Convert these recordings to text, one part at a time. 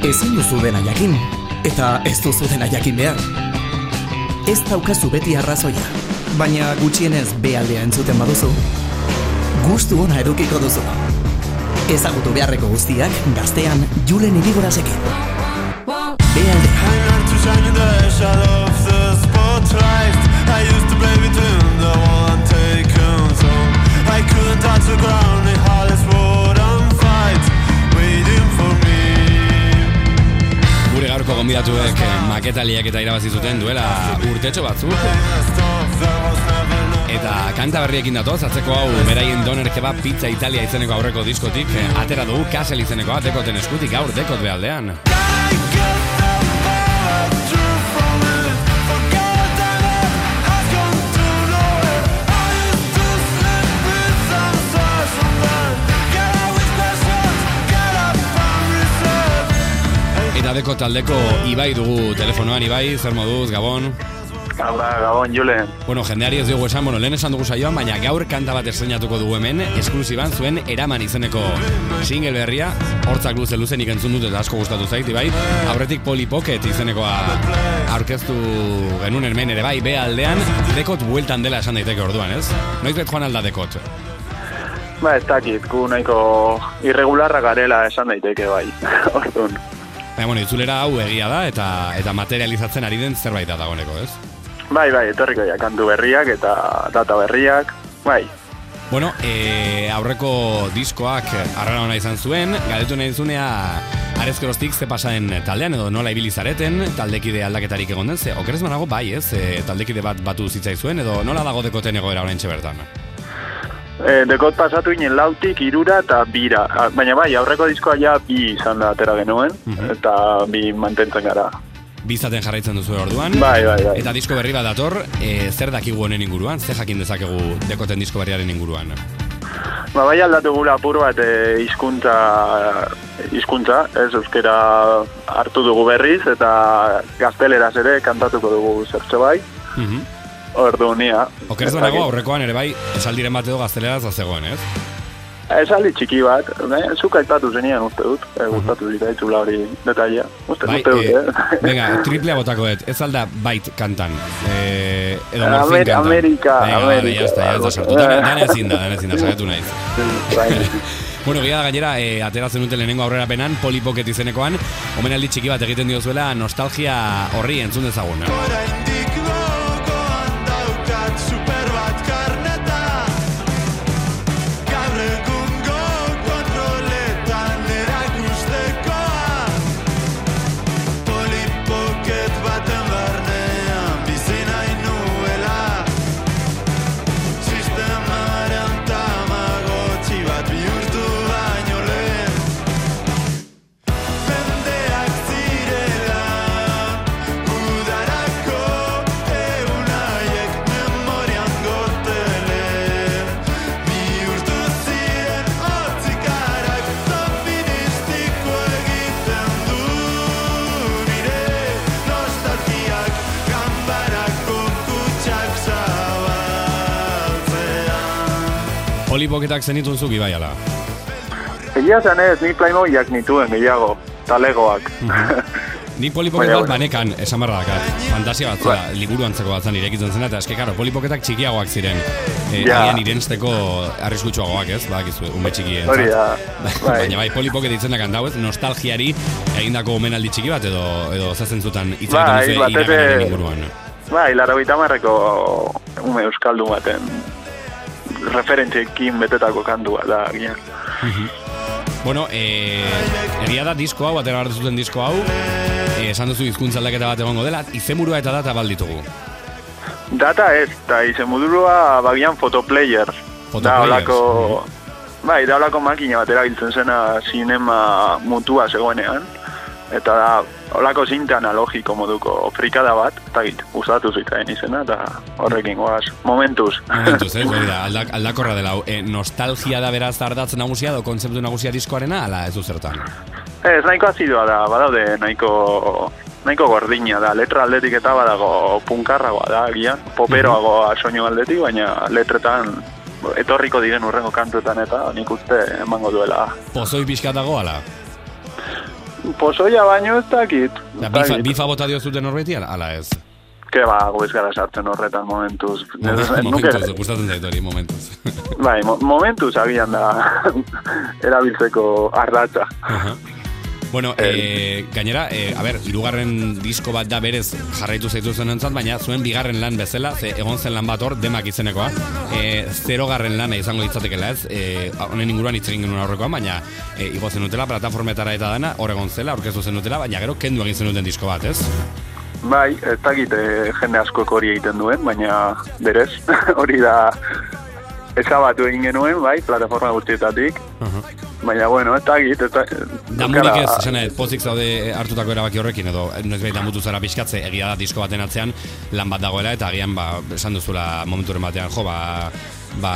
Ezin duzu dena jakin, eta ez duzu dena jakin behar. Ez daukazu beti arrazoia, baina gutxienez bealdea entzuten baduzu, gustu ona edukiko duzu. Ezagutu beharreko guztiak gaztean Julen Irigorasekin. Bealdea. to shine in the shadow of the spotlight. I used to play between the wall and taken zone. I couldn't touch the ground gaurko gonbidatuek eh, maketaliak eta irabazi zuten duela urtetxo batzuk. Eta kanta berriekin datoz, atzeko hau beraien doner kebab pizza Italia izeneko aurreko diskotik, eh, atera dugu kasel izenekoa dekoten eskutik gaur dekot behaldean. Eta deko taldeko Ibai dugu telefonoan, Ibai, zer moduz, Gabon? Hala, gabon, Julen. Bueno, jendeari ez dugu esan, bueno, lehen esan dugu saioan, baina gaur kanta bat estrenatuko dugu hemen, esklusiban zuen eraman izeneko single berria, hortzak luze luzenik entzun dut eta asko gustatu zait, bai, aurretik Polly Pocket izenekoa aurkeztu genuen hemen ere bai, be aldean, dekot bueltan dela esan daiteke orduan, ez? Noiz bet joan alda dekot? Ba, ez dakit, gu nahiko irregularra garela esan daiteke bai. Orduan. Baina, bueno, itzulera hau egia da eta eta materializatzen ari den zerbait da dagoeneko, ez? Bai, bai, etorriko ja, kantu berriak eta data berriak. Bai, Bueno, e, aurreko diskoak arrara ona izan zuen, galdetu nahi zunea arezkerostik ze pasaen taldean edo nola ibili zareten, taldekide aldaketarik egon den, ze okerez manago bai ez, e, taldekide bat batu zitzai zuen, edo nola dago dekoten egoera orain bertan? E, dekot pasatu ginen lautik, irura eta bira. A, Baina bai, aurreko diskoa ja bi izan da atera genuen, Mhm. eta bi mantentzen gara. Bizaten jarraitzen duzu orduan. Bai, bai, bai. Eta disko berri bat dator, e, zer dakigu honen inguruan, ze jakin dezakegu dekoten disko berriaren inguruan. Ba, bai aldatu gula apur bat e, hizkuntza hizkuntza, ez euskera hartu dugu berriz, eta gazteleraz ere kantatuko dugu zertxo bai. Mhm. Ordu nia. Okerez banago aurrekoan ere bai, esaldiren bat edo gazteleraz zegoen, ez? Esaldi txiki bat, eh, zuk aipatu zenian uste dut, e, gustatu zitaitzula hori detaila. Uste, Bai, uste dut, eh, eh? venga, triplea botakoet, ez alda bait kantan. Eh, edo Amer- morfin kantan. Amerika, venga, Amerika, ya está, ya está algo. sartu. Dana, dana ezin da, dana ezin da, saiatu naiz. bai. Bueno, gira da gainera, e, ateratzen duten lehenengo aurrera penan, polipoket izenekoan, omenaldi txiki bat egiten diozuela nostalgia horri entzun dezagun. Polipoketak zenitun zuki bai ala. Egia zen ez, ni Playmobilak nituen gehiago, talegoak. Ni polipoket bat banekan, esan barra dakat. Fantasia bat zela, liburu antzeko bat zan irekitzen zena, eta eske, karo, polipoketak txikiagoak ziren. E, Ja. Agian irensteko arriskutsuagoak ez, badakizu, ume txiki Hori da, bai. Baina bai, polipoket izenak handau ez, nostalgiari egindako omenaldi txiki bat, edo, edo zazen zutan hitz Bai, iraganaren inguruan. Bai, laro marreko ume euskaldu baten referentziekin betetako kantua da, gian. Bueno, eh, egia da disko hau, atera behar zuten disko hau, eh, esan duzu hizkuntza aldaketa bat egongo dela, izenburua eta data balditugu. Data ez, eta izen modulua bagian fotoplayer. Da, Photoplayers, olako... Bai, da olako makina bat erabiltzen zena sinema mutua zegoenean. Eta da, olako zinta analogiko moduko frikada bat, eta git, gustatu zitain izena, eta horrekin goaz, momentuz. Momentuz, ez, hori da, aldak, aldakorra dela. E, nostalgia da beraz ardatz nagusia, edo kontzeptu nagusia diskoarena, ala ez du zertan. Ez, nahiko azidoa da, badaude nahiko nahiko gordina da, letra aldetik eta badago punkarragoa da, gian, poperoagoa soinu aldetik, baina letretan etorriko diren urrengo kantuetan eta nik uste emango duela. Pozoi pixka dago, ala? Pozoia baino ez dakit. Da, bifa, bifa bota dio zuten norbeti, ala- ez? Ke ba, gu ez gara sartzen horretan momentuz. Momentuz, gustatzen zait hori, momentuz. Bai, mo momentuz agian da erabiltzeko ardatza. Aha. Bueno, e, gainera, e, a ber, irugarren disko bat da berez jarraitu zaitu zen entzat, baina zuen bigarren lan bezala, ze egon zen lan bat hor, demak izenekoa, e, zerogarren lana izango litzatekela ez, e, honen inguruan hitz egin genuen aurrekoan, baina e, igo zenutela, plataformetara eta dana, hor egon zela, aurkeztu zenutela, baina gero kendu egin zenuten disko bat, ez? Bai, ez dakit eh, jende askok hori egiten duen, baina berez, hori da ezabatu egin genuen, bai, plataforma guztietatik. Baina, bueno, ez dakit, ez dakit. Damurik ez, esan nahi, pozik zaude hartutako erabaki horrekin, edo noiz behit damutu zara pixkatze, egia da disko baten atzean lan bat dagoela, eta agian, ba, esan duzula momenturen batean, jo, ba, ba,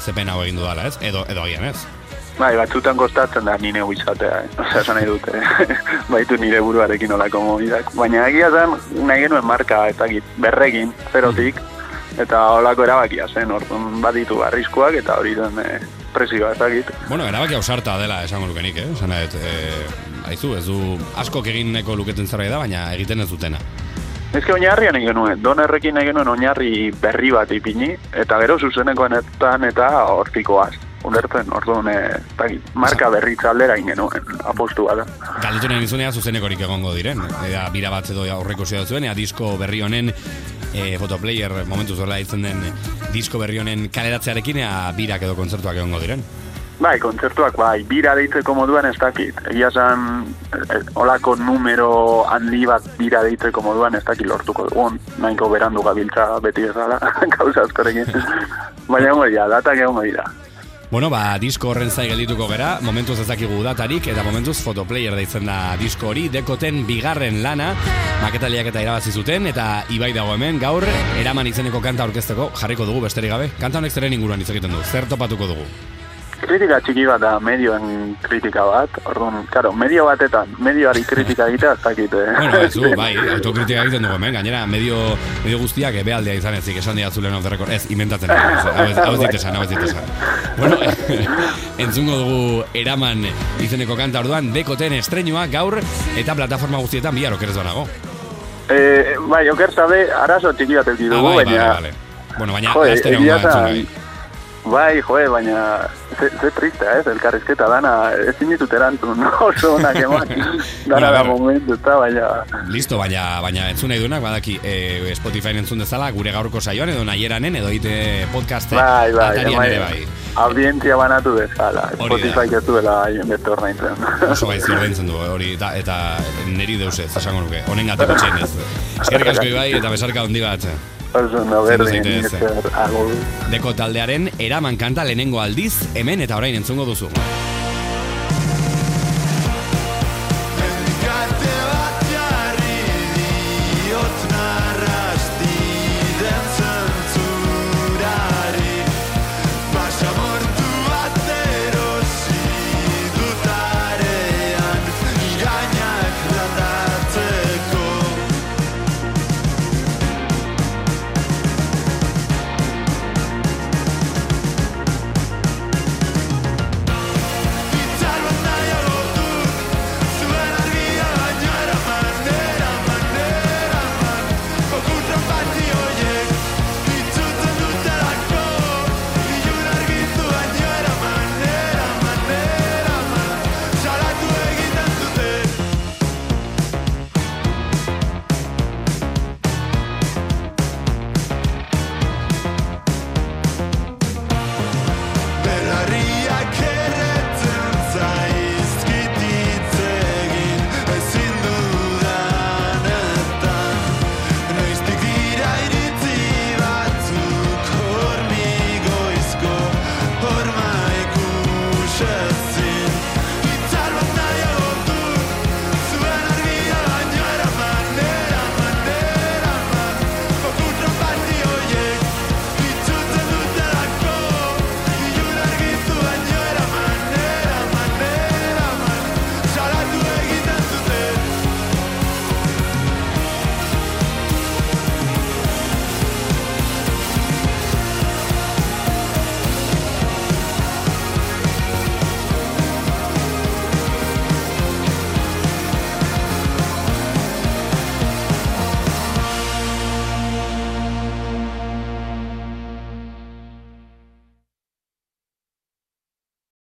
zepen hau egin dudala, ez? Edo, edo agian, ez? Bai, batzutan kostatzen da nire izatea, eh? Osea, esan nahi dute, baitu nire buruarekin olako mobidak. Baina egia zen, nahi genuen marka, ez dakit, berregin, zerotik, eta olako erabakia zen, orduan baditu arriskuak, eta hori den eh, presioa, ez dakit. Bueno, erabaki ausarta dela esango lukenik, eh? Esan nahi, eh, aizu, ez du askok egineko luketen zerbait da, baina egiten ez dutena. Ez que oinarrian egin genuen, donerrekin egin genuen oinarri berri bat ipini, eta gero zuzenekoenetan eta hortikoaz. Ulertzen, orduan, dakit, marka berritza aldera egin genuen, apostu da. Galdetu nahi nizunea zuzenekorik egongo diren. Eda, bira bat edo aurreko zuen, ea disko berri honen e, fotoplayer momentu zola ditzen den disko berri honen kaleratzearekin ea birak edo kontzertuak egongo diren. Bai, kontzertuak bai, bira deitzeko moduan ez dakit. Egia esan, eh, olako numero handi bat bira deitzeko moduan ez dakit lortuko dugun. Nahiko berandu gabiltza beti ezala, gauza askorekin. Baina dira, datak egongo dira. Bueno, ba, disko horren zai geldituko gera, momentuz ez dakigu datarik, eta momentuz fotoplayer deitzen da disko hori, dekoten bigarren lana, maketaliak eta irabazi zuten, eta ibai dago hemen, gaur, eraman izeneko kanta orkesteko, jarriko dugu besterik gabe. Kanta honek zeren inguruan hitz egiten du, zer topatuko dugu? Kritika txiki bat da, medioen kritika bat. Orduan, karo, medio batetan, medioari kritika egitea ez dakit. eh. Bueno, ez du, bai, autokritika egiten dugu hemen, gainera, medio, medio guztiak bealdea izan ezik, esan dira zulen off the record, ez, inventatzen, hau ez, hau ez dit esan, hau ez dit esan. Bueno, entzungo dugu eraman izeneko kanta orduan, dekoten estrenua gaur, eta plataforma guztietan bihar okerez banago. Eh, bai, oker zabe, arazo txiki bat Ah, dugu, bai, baina... bai, bai, Bueno, baina, Joe, laster Bai, joe, baina ze, ze triste, ez, elkarrizketa dana, ezin ditut erantzun, oso onak eman, dana da momentu, eta baina... Listo, baina, baina entzun nahi duenak, badaki e, Spotify entzun dezala, gure gaurko saioan, edo nahieranen, edo ite podcast Bai, bai, atarian bai, ere bai. audientzia banatu dezala. Spotify ez duela haien betor nahintzen. Oso gaizki ordaintzen du, hori, eta, eta neri deusez, esango nuke, honen gateko txain ez. Eskerrik asko ibai, eta besarka handi bat. Oso, no, Zendu berdin, zaitez. esker, agur. Deko taldearen eraman kanta lehenengo aldiz, hemen eta orain entzungo duzu.